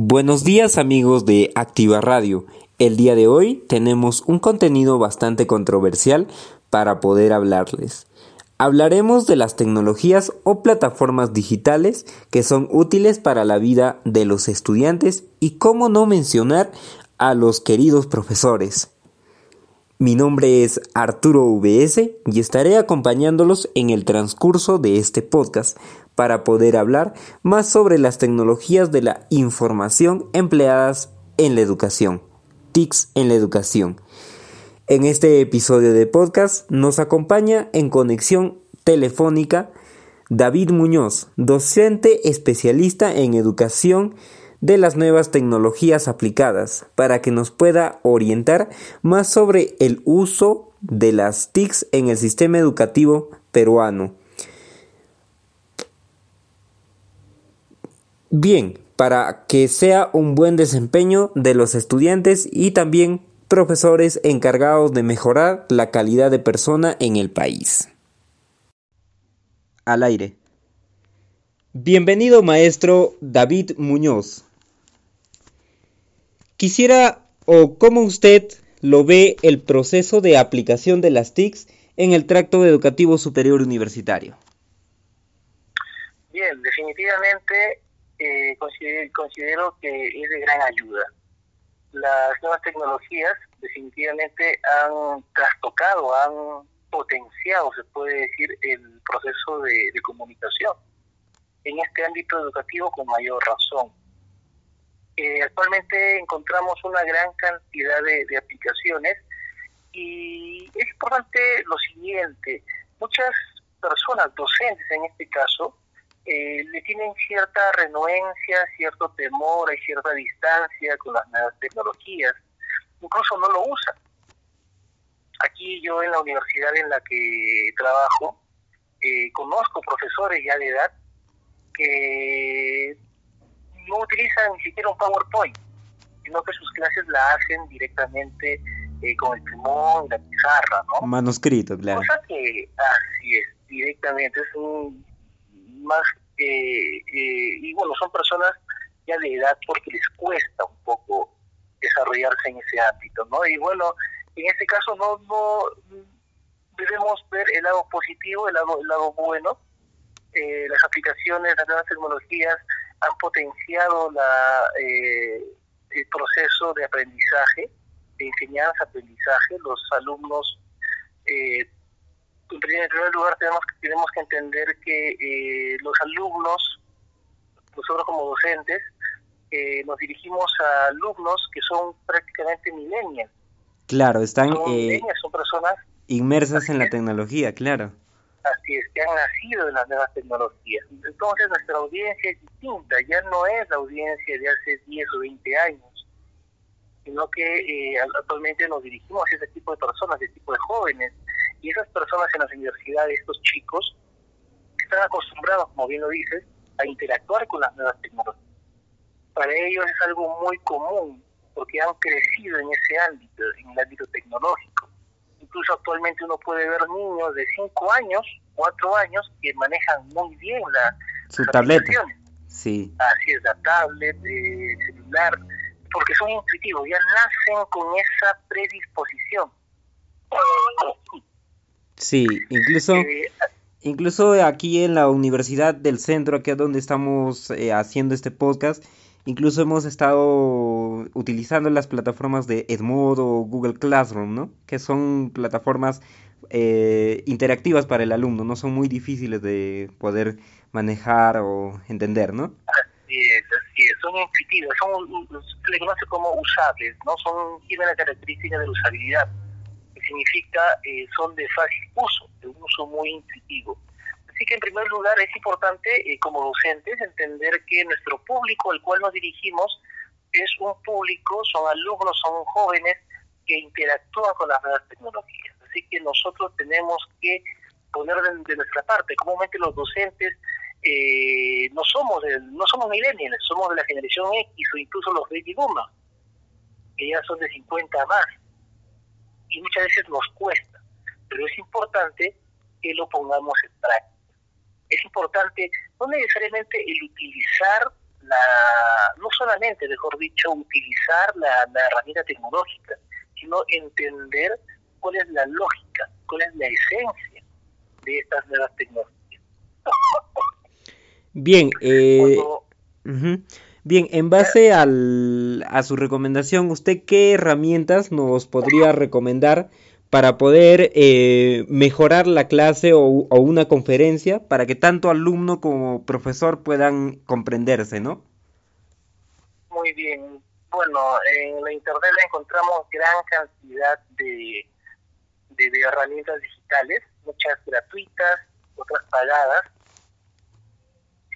Buenos días amigos de Activa Radio. El día de hoy tenemos un contenido bastante controversial para poder hablarles. Hablaremos de las tecnologías o plataformas digitales que son útiles para la vida de los estudiantes y cómo no mencionar a los queridos profesores. Mi nombre es Arturo VS y estaré acompañándolos en el transcurso de este podcast para poder hablar más sobre las tecnologías de la información empleadas en la educación. TICs en la educación. En este episodio de podcast nos acompaña en conexión telefónica David Muñoz, docente especialista en educación de las nuevas tecnologías aplicadas para que nos pueda orientar más sobre el uso de las TICs en el sistema educativo peruano. Bien, para que sea un buen desempeño de los estudiantes y también profesores encargados de mejorar la calidad de persona en el país. Al aire. Bienvenido maestro David Muñoz. Quisiera o cómo usted lo ve el proceso de aplicación de las TICs en el tracto educativo superior universitario. Bien, definitivamente eh, considero, que es de gran ayuda. Las nuevas tecnologías definitivamente han trastocado, han potenciado, se puede decir, el proceso de comunicación en este ámbito educativo con mayor razón actualmente encontramos una gran cantidad de, aplicaciones y es importante lo siguiente, muchas personas, docentes en este caso, eh, le tienen cierta renuencia, cierto temor, hay cierta distancia con las nuevas tecnologías, incluso no lo usan. Aquí yo en la universidad en la que trabajo, eh, conozco profesores ya de edad que no utilizan ni siquiera un PowerPoint, sino que sus clases la hacen directamente eh, con el plumón y la pizarra, ¿no? Manuscrito, claro. Cosa que así es, directamente, es un más, eh, eh, y bueno, son personas ya de edad porque les cuesta un poco desarrollarse en ese ámbito, ¿no? Y bueno, en este caso no, no debemos ver el lado positivo, el lado, el lado bueno, las aplicaciones, las nuevas tecnologías han potenciado la, eh, el proceso de aprendizaje, de enseñanza-aprendizaje. Los alumnos, eh, en primer lugar, tenemos, tenemos que entender que eh, los alumnos, nosotros como docentes, nos dirigimos a alumnos que son prácticamente millennials. Claro, están son personas inmersas en la tecnología, claro así es, que han nacido en las nuevas tecnologías. Entonces nuestra audiencia es distinta, ya no es la audiencia de hace 10 o 20 años, sino que eh, actualmente nos dirigimos a ese tipo de personas, a ese tipo de jóvenes, y esas personas en las universidades, estos chicos, están acostumbrados, como bien lo dices, a interactuar con las nuevas tecnologías. Para ellos es algo muy común, porque han crecido en ese ámbito, en el ámbito tecnológico incluso actualmente uno puede ver niños de 5 años, 4 años, que manejan muy bien la, su tableta. Sí. Así es, la tablet, el celular, porque son intuitivos, ya nacen con esa predisposición. Sí, incluso, eh, incluso aquí en la Universidad del Centro, aquí es donde estamos eh, haciendo este podcast, Incluso hemos estado utilizando las plataformas de Edmodo o Google Classroom, ¿no? Que son plataformas eh, interactivas para el alumno, no son muy difíciles de poder manejar o entender, ¿no? Así es, así es, son intuitivas, son, se le conoce como usables, ¿no? Son, tienen la característica de la usabilidad, significa eh, son de fácil uso, de un uso muy intuitivo. Así que en primer lugar es importante eh, como docentes entender que nuestro público al cual nos dirigimos es un público, son alumnos, son jóvenes que interactúan con las nuevas tecnologías. Así que nosotros tenemos que poner de, nuestra parte. Comúnmente los docentes eh, no somos de, no somos millennials, somos de la generación X o incluso los baby boomers, que ya son de 50 más. Y muchas veces nos cuesta, pero es importante que lo pongamos en práctica es importante no necesariamente el utilizar la, no solamente, mejor dicho, utilizar la, la herramienta tecnológica, sino entender cuál es la lógica, cuál es la esencia de estas nuevas tecnologías. Bien, eh, bien, en base al, a su recomendación, ¿usted qué herramientas nos podría recomendar para poder eh, mejorar la clase o, o, una conferencia para que tanto alumno como profesor puedan comprenderse, ¿no? Muy bien. Bueno, en la internet encontramos gran cantidad de, de, de herramientas digitales, muchas gratuitas, otras pagadas.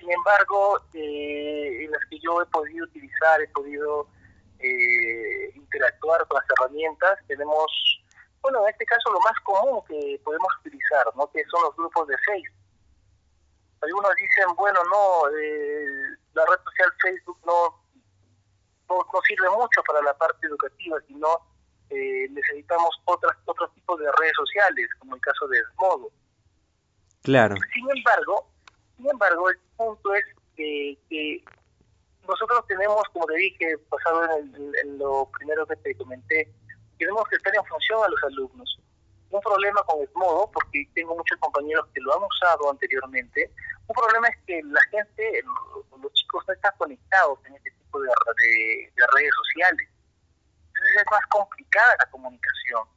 Sin embargo, eh, en las que yo he podido utilizar, he podido eh, interactuar con las herramientas, tenemos bueno, en este caso lo más común que podemos utilizar, ¿no? Que son los grupos de Facebook. Algunos dicen, bueno, no, eh, la red social Facebook no, no, sirve mucho para la parte educativa, sino eh, necesitamos otras, otros tipos de redes sociales, como el caso de Smodo. Claro. Sin embargo, sin embargo, el punto es que, que nosotros tenemos, como te dije, pasado en, en lo primero que te comenté, tenemos que estar en función a los alumnos. Un problema con el modo, porque tengo muchos compañeros que lo han usado anteriormente, un problema es que la gente, los chicos no están conectados en este tipo de, redes sociales. Entonces es más complicada la comunicación.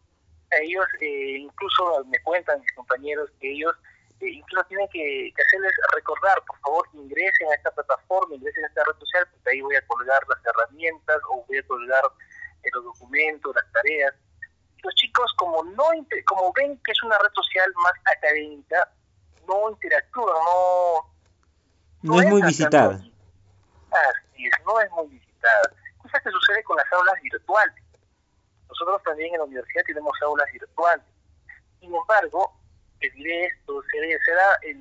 Ellos, eh, incluso me cuentan mis compañeros que ellos eh, incluso tienen que, hacerles recordar, por favor, ingresen a esta plataforma, ingresen a esta red social, porque ahí voy a colgar las herramientas o voy a colgar los documentos, las tareas. Los chicos, como no como ven que es una red social más académica, no interactúan, no... No, es muy visitada. Así es, no es muy visitada. Cosa que sucede con las aulas virtuales. Nosotros también en la universidad tenemos aulas virtuales. Sin embargo, les diré esto, será el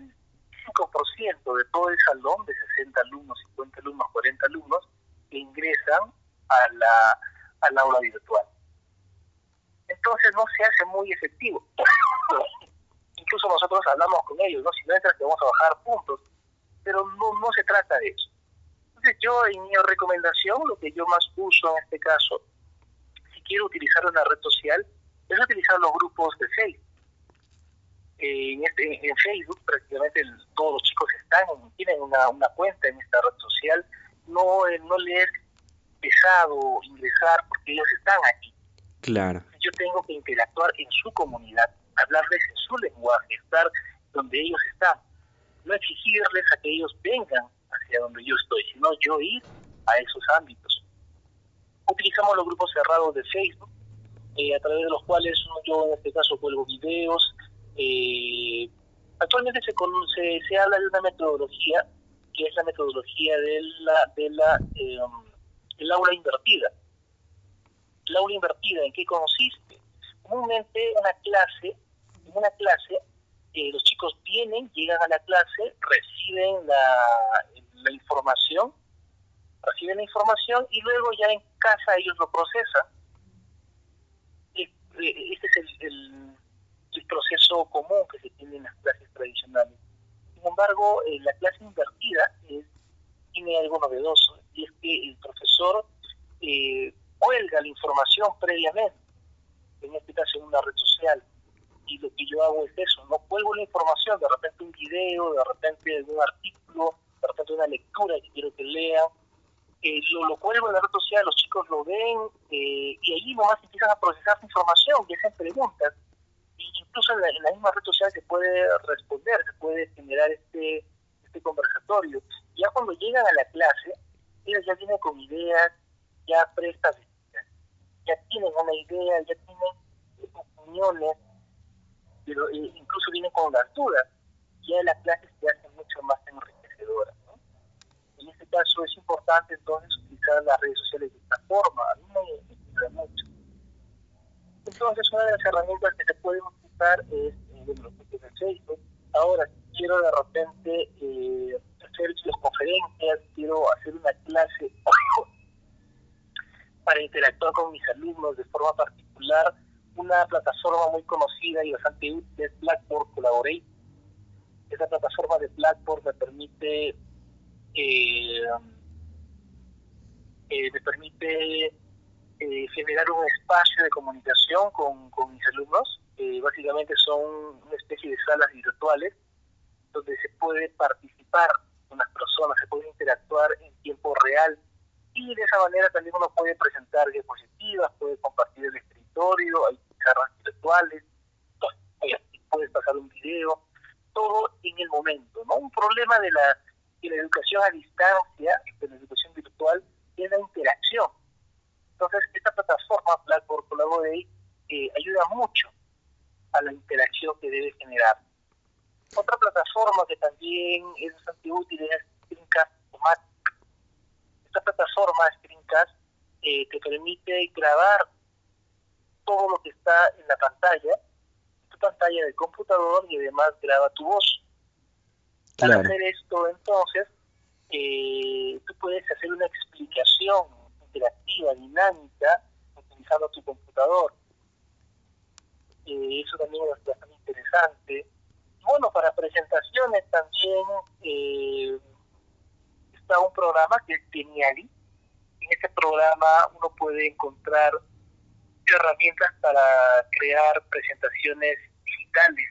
5% de todo el salón, de 60 alumnos, 50 alumnos, 40 alumnos, que ingresan a la al aula virtual. Entonces no se hace muy efectivo. Incluso nosotros hablamos con ellos, ¿no? Si no entras te vamos a bajar puntos, pero no, no se trata de eso. Entonces yo en mi recomendación, lo que yo más uso en este caso, si quiero utilizar una red social, es utilizar los grupos de Facebook. En, este, en Facebook prácticamente todos los chicos están, tienen una, una cuenta en esta red social, no, eh, no les pesado ingresar porque ellos están aquí. Claro. Yo tengo que interactuar en su comunidad, hablarles en su lenguaje, estar donde ellos están. No exigirles a que ellos vengan hacia donde yo estoy, sino yo ir a esos ámbitos. Utilizamos los grupos cerrados de Facebook, eh, a través de los cuales yo en este caso cuelgo videos. Eh, actualmente se, se, se habla de una metodología que es la metodología de la, de la eh, el aula invertida. El aula invertida, ¿en qué consiste? Comúnmente una clase, en una clase, eh, los chicos vienen, llegan a la clase, reciben la, información, reciben la información y luego ya en casa ellos lo procesan. Este es el, el, proceso común que se tiene en las clases tradicionales. Sin embargo, eh, la clase invertida es, tiene algo novedoso y es que el profesor eh, cuelga la información previamente, en este caso en una red social, y lo que yo hago es eso, no cuelgo la información, de repente un video, de repente un artículo, de repente una lectura que quiero que lean, eh, lo, cuelgo en la red social, los chicos lo ven eh, y ahí nomás empiezan a procesar información y hacen preguntas. Incluso en la, en la, misma red social se puede responder, se puede generar este, este conversatorio. Ya cuando llegan a la clase, ellos ya vienen con ideas ya prestas, ya tienen una idea, ya tienen opiniones, pero eh, incluso vienen con las dudas. Ya las clases se hacen mucho más enriquecedoras. ¿no? En este caso es importante entonces utilizar las redes sociales de esta forma. A mí me, me mucho. Entonces, una de las herramientas que se pueden utilizar es eh, los de Facebook. Ahora, quiero de repente eh, hacer conferencias, quiero hacer una clase para interactuar con mis alumnos de forma particular. Una plataforma muy conocida y bastante útil es Blackboard Collaborate. Esa plataforma de Blackboard me permite eh, eh, me permite eh, generar un espacio de comunicación con, con mis alumnos. Básicamente son una especie de salas virtuales donde se puede participar con personas, se puede interactuar en tiempo real y de esa manera también uno puede presentar diapositivas, puede compartir el escritorio, hay charlas virtuales, puedes pasar un video, todo en el momento. ¿no? Un problema de la, de la educación a distancia, de la educación virtual, es la interacción. Entonces, esta plataforma, Blackboard Collaborate, eh, ayuda mucho a la interacción que debe generar. Otra plataforma que también es bastante útil es Screencast. Esta plataforma, Screencast, eh, te permite grabar todo lo que está en la pantalla, tu pantalla del computador y además graba tu voz. Para hacer esto, entonces, eh, tú puedes hacer una explicación interactiva, dinámica, utilizando tu computador. Eh, eso también es bastante interesante. Bueno, para presentaciones también eh, está un programa que es Geniali. En ese programa uno puede encontrar herramientas para crear presentaciones digitales.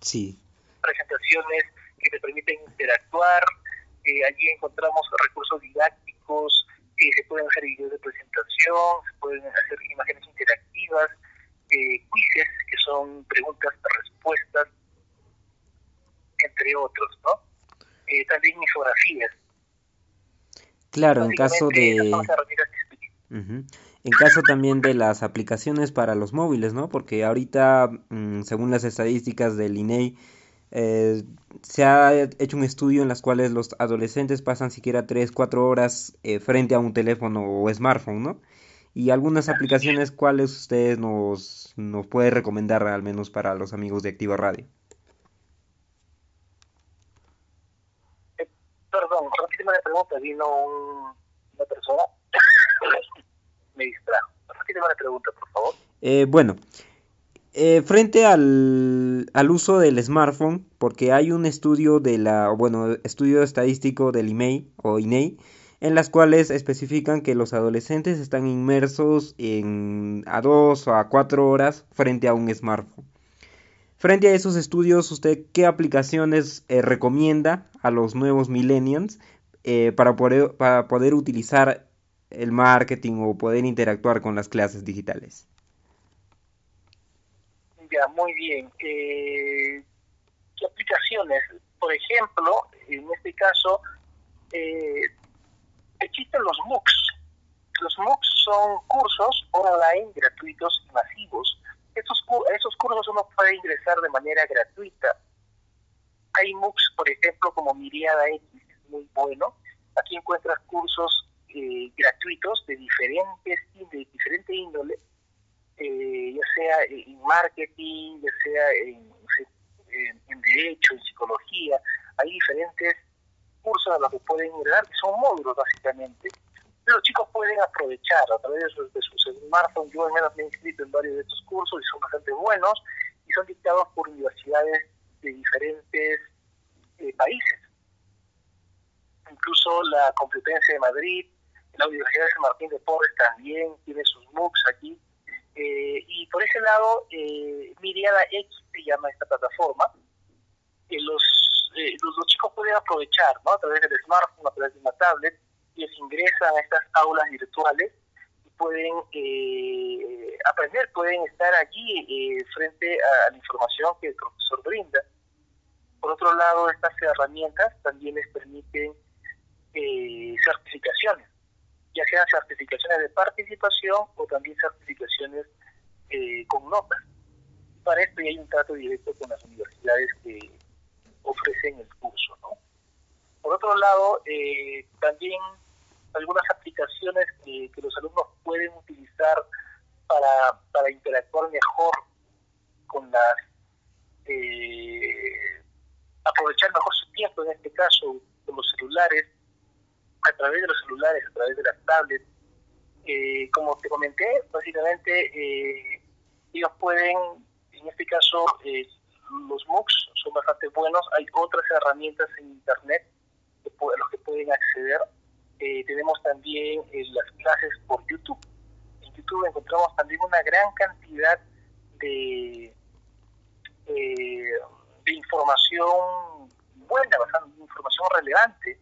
Sí. Presentaciones que te permiten interactuar. Eh, allí encontramos recursos didácticos, eh, se pueden hacer videos de presentación, se pueden hacer imágenes interactivas, eh, quizzes, son preguntas-respuestas, entre otros, ¿no? Eh, también infografías. Claro, en caso de... En caso también de las aplicaciones para los móviles, ¿no? Porque ahorita, mm, según las estadísticas del INEI, eh, se ha hecho un estudio en las cuales los adolescentes pasan siquiera 3, 4 horas eh, frente a un teléfono o smartphone, ¿no? Y algunas aplicaciones, ¿cuáles ustedes nos, nos puede recomendar al menos para los amigos de Activa Radio? Eh, perdón, repíteme la pregunta, vino una persona, me distrajo. Repíteme la pregunta, por favor. Eh, bueno, eh, frente al, al, uso del smartphone, porque hay un estudio de la, bueno, estudio estadístico del IMEI o INEI, en las cuales especifican que los adolescentes están inmersos en a dos o a cuatro horas frente a un smartphone. Frente a esos estudios, ¿usted qué aplicaciones eh, recomienda a los nuevos millennials eh, para, poder, para poder utilizar el marketing o poder interactuar con las clases digitales? Ya, muy bien. Eh, ¿Qué aplicaciones? Por ejemplo, en este caso, eh, existen los MOOCs. Los MOOCs son cursos online gratuitos y masivos. Esos, esos cursos uno puede ingresar de manera gratuita. Hay MOOCs, por ejemplo, como Miriada X, es muy bueno. Aquí encuentras cursos eh, gratuitos de diferentes de diferente índole, eh, ya sea en marketing, ya sea en, derecho, en psicología. Hay diferentes cursos a los que pueden ingresar, que son módulos básicamente. Los chicos pueden aprovechar a través de sus, smartphones. Yo al menos me he inscrito en varios de estos cursos y son bastante buenos y son dictados por universidades de diferentes eh, países. Incluso la Complutense de Madrid, la Universidad de San Martín de Porres también tiene sus MOOCs aquí. Eh, y por ese lado, eh, Miriada X se llama esta plataforma, que los eh, los, chicos pueden aprovechar, ¿no? A través del smartphone, a través de una tablet, les ingresan a estas aulas virtuales y pueden eh, aprender, pueden estar allí eh, frente a la información que el profesor brinda. Por otro lado, estas herramientas también les permiten certificaciones, ya sean certificaciones de participación o también certificaciones con notas. Para esto ya hay un trato directo con las universidades que ofrecen el curso. ¿no? Por otro lado, eh, también algunas aplicaciones que, los alumnos pueden utilizar para, para interactuar mejor con las... Eh, aprovechar mejor su tiempo, en este caso, con los celulares, a través de los celulares, a través de las tablets. Eh, como te comenté, básicamente ellos pueden, en este caso, los MOOCs son bastante buenos. Hay otras herramientas en Internet a los que pueden acceder Eh, tenemos también eh, las clases por YouTube. En YouTube encontramos también una gran cantidad de, eh, información buena, bastante información relevante.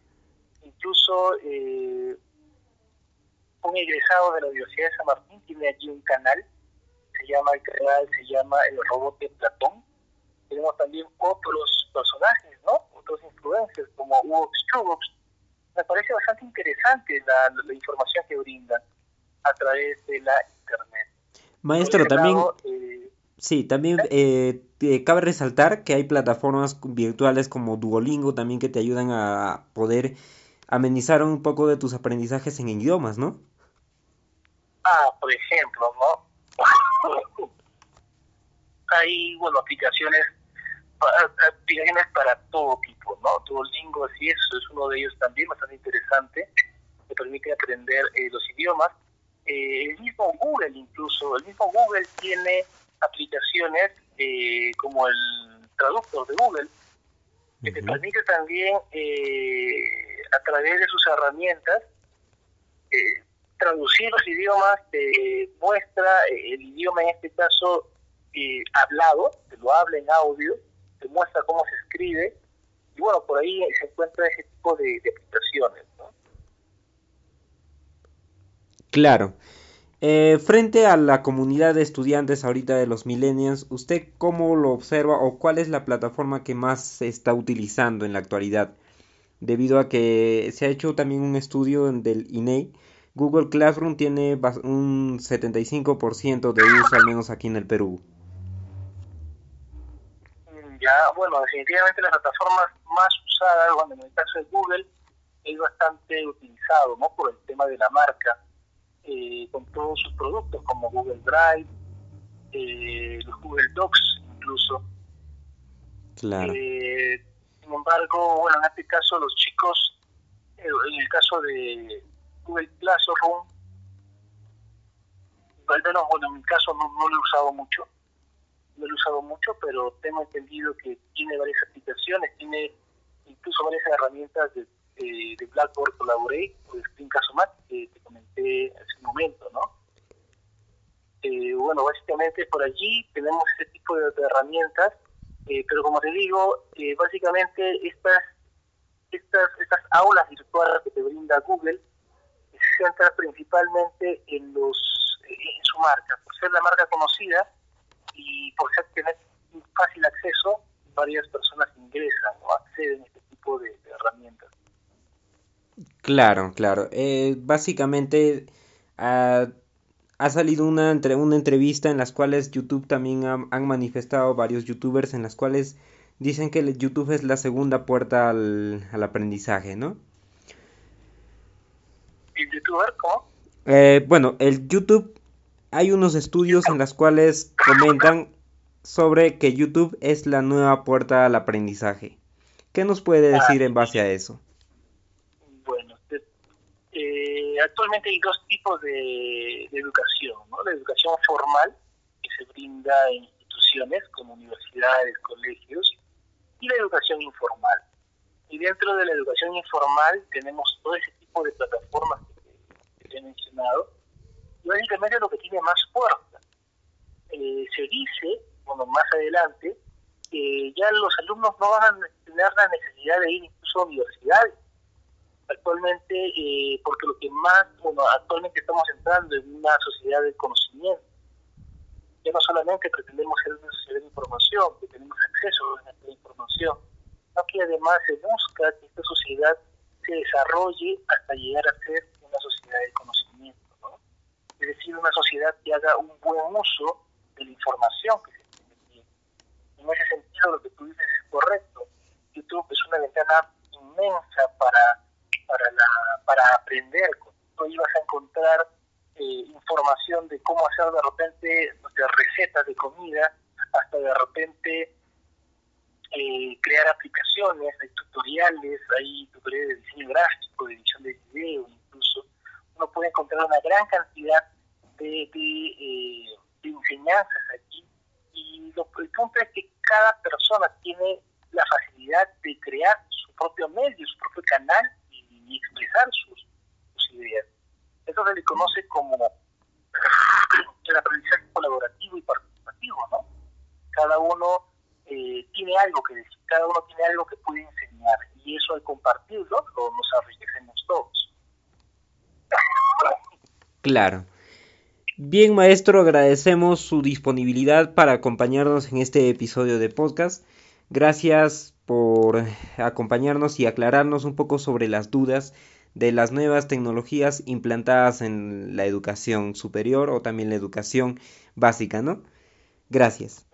Incluso un egresado de la Universidad de San Martín tiene aquí un canal, se llama el canal, se llama El Robot Platón. Tenemos también otros personajes, ¿no? Otros influencers como Hugo Strugox. Me parece bastante interesante la, la, información que brindan a través de la internet. Maestro, también... Eh, sí, también ¿eh? Eh, cabe resaltar que hay plataformas virtuales como Duolingo también que te ayudan a poder amenizar un poco de tus aprendizajes en idiomas, ¿no? Ah, por ejemplo, ¿no? Hay, bueno, aplicaciones aplicaciones para todo tipo, ¿no? Duolingo, así eso es uno de ellos también, bastante interesante, que permite aprender eh, los idiomas. Eh, el mismo Google incluso, el mismo Google tiene aplicaciones eh, como el traductor de Google, que te permite también a través de sus herramientas traducir los idiomas, te muestra el idioma en este caso hablado, te lo habla en audio, te muestra cómo se escribe, y bueno, por ahí se encuentra ese tipo de, aplicaciones. Claro. Eh, frente a la comunidad de estudiantes ahorita de los millennials, ¿usted cómo lo observa o cuál es la plataforma que más se está utilizando en la actualidad? Debido a que se ha hecho también un estudio del INEI, e Google Classroom tiene un 75% de uso, al menos aquí en el Perú ya, bueno, definitivamente las plataformas más usadas, bueno, en el caso de Google, es bastante utilizado, ¿no? Por el tema de la marca, eh, con todos sus productos como Google Drive, eh, los Google Docs incluso. Claro. Eh, sin embargo, bueno, en este caso los chicos, en el caso de Google Classroom, al menos, bueno, en mi caso no, no lo he usado mucho, no lo he usado mucho, pero tengo entendido que tiene varias aplicaciones, tiene incluso varias herramientas de, de, Blackboard Collaborate o de Screencast-O-Mat que te comenté hace un momento, ¿no? Eh, bueno, básicamente por allí tenemos este tipo de, herramientas, eh, pero como te digo, eh, básicamente estas, estas, estas aulas virtuales que te brinda Google se centran principalmente en los en su marca, por ser la marca conocida, y por ser tener fácil acceso, varias personas ingresan o acceden a este tipo de, herramientas. Claro, claro. Eh, básicamente ha, ha salido una, entre, una entrevista en las cuales YouTube también han manifestado varios youtubers en las cuales dicen que el YouTube es la segunda puerta al, al aprendizaje, ¿no? ¿El youtuber cómo? Eh, bueno, el YouTube hay unos estudios en los cuales comentan sobre que YouTube es la nueva puerta al aprendizaje. ¿Qué nos puede decir en base a eso? Bueno, eh, actualmente hay dos tipos de, educación, ¿no? La educación formal, que se brinda en instituciones como universidades, colegios, y la educación informal. Y dentro de la educación informal tenemos todo ese tipo de plataformas que he mencionado, básicamente lo que tiene más fuerza. Eh, se dice, bueno, más adelante, que ya los alumnos no van a tener la necesidad de ir incluso a universidades. Actualmente, eh, porque lo que más, bueno, actualmente estamos entrando en una sociedad de conocimiento. Ya no solamente pretendemos ser una sociedad de información, que tenemos acceso a la información, sino que además se busca que esta sociedad se desarrolle hasta llegar a ser una sociedad de conocimiento es decir, una sociedad que haga un buen uso de la información que se tiene. En ese sentido, lo que tú dices es correcto. YouTube es una ventana inmensa para, para, la, para aprender. Tú ibas a encontrar eh, información de cómo hacer de repente de recetas de comida, hasta de repente eh, crear aplicaciones, hay tutoriales, hay tutoriales de diseño gráfico, de edición de video, incluso uno puede encontrar una gran cantidad de, eh, enseñanzas aquí. Y lo, el punto es que cada persona tiene la facilidad de crear su propio medio, su propio canal y, expresar sus, esto se le conoce como el aprendizaje colaborativo y participativo, ¿no? Cada uno eh, tiene algo que decir, cada uno tiene algo que puede enseñar y eso al compartirlo lo, nos enriquecemos todos. Claro. Bien, maestro, agradecemos su disponibilidad para acompañarnos en este episodio de podcast. Gracias por acompañarnos y aclararnos un poco sobre las dudas de las nuevas tecnologías implantadas en la educación superior o también la educación básica, ¿no? Gracias.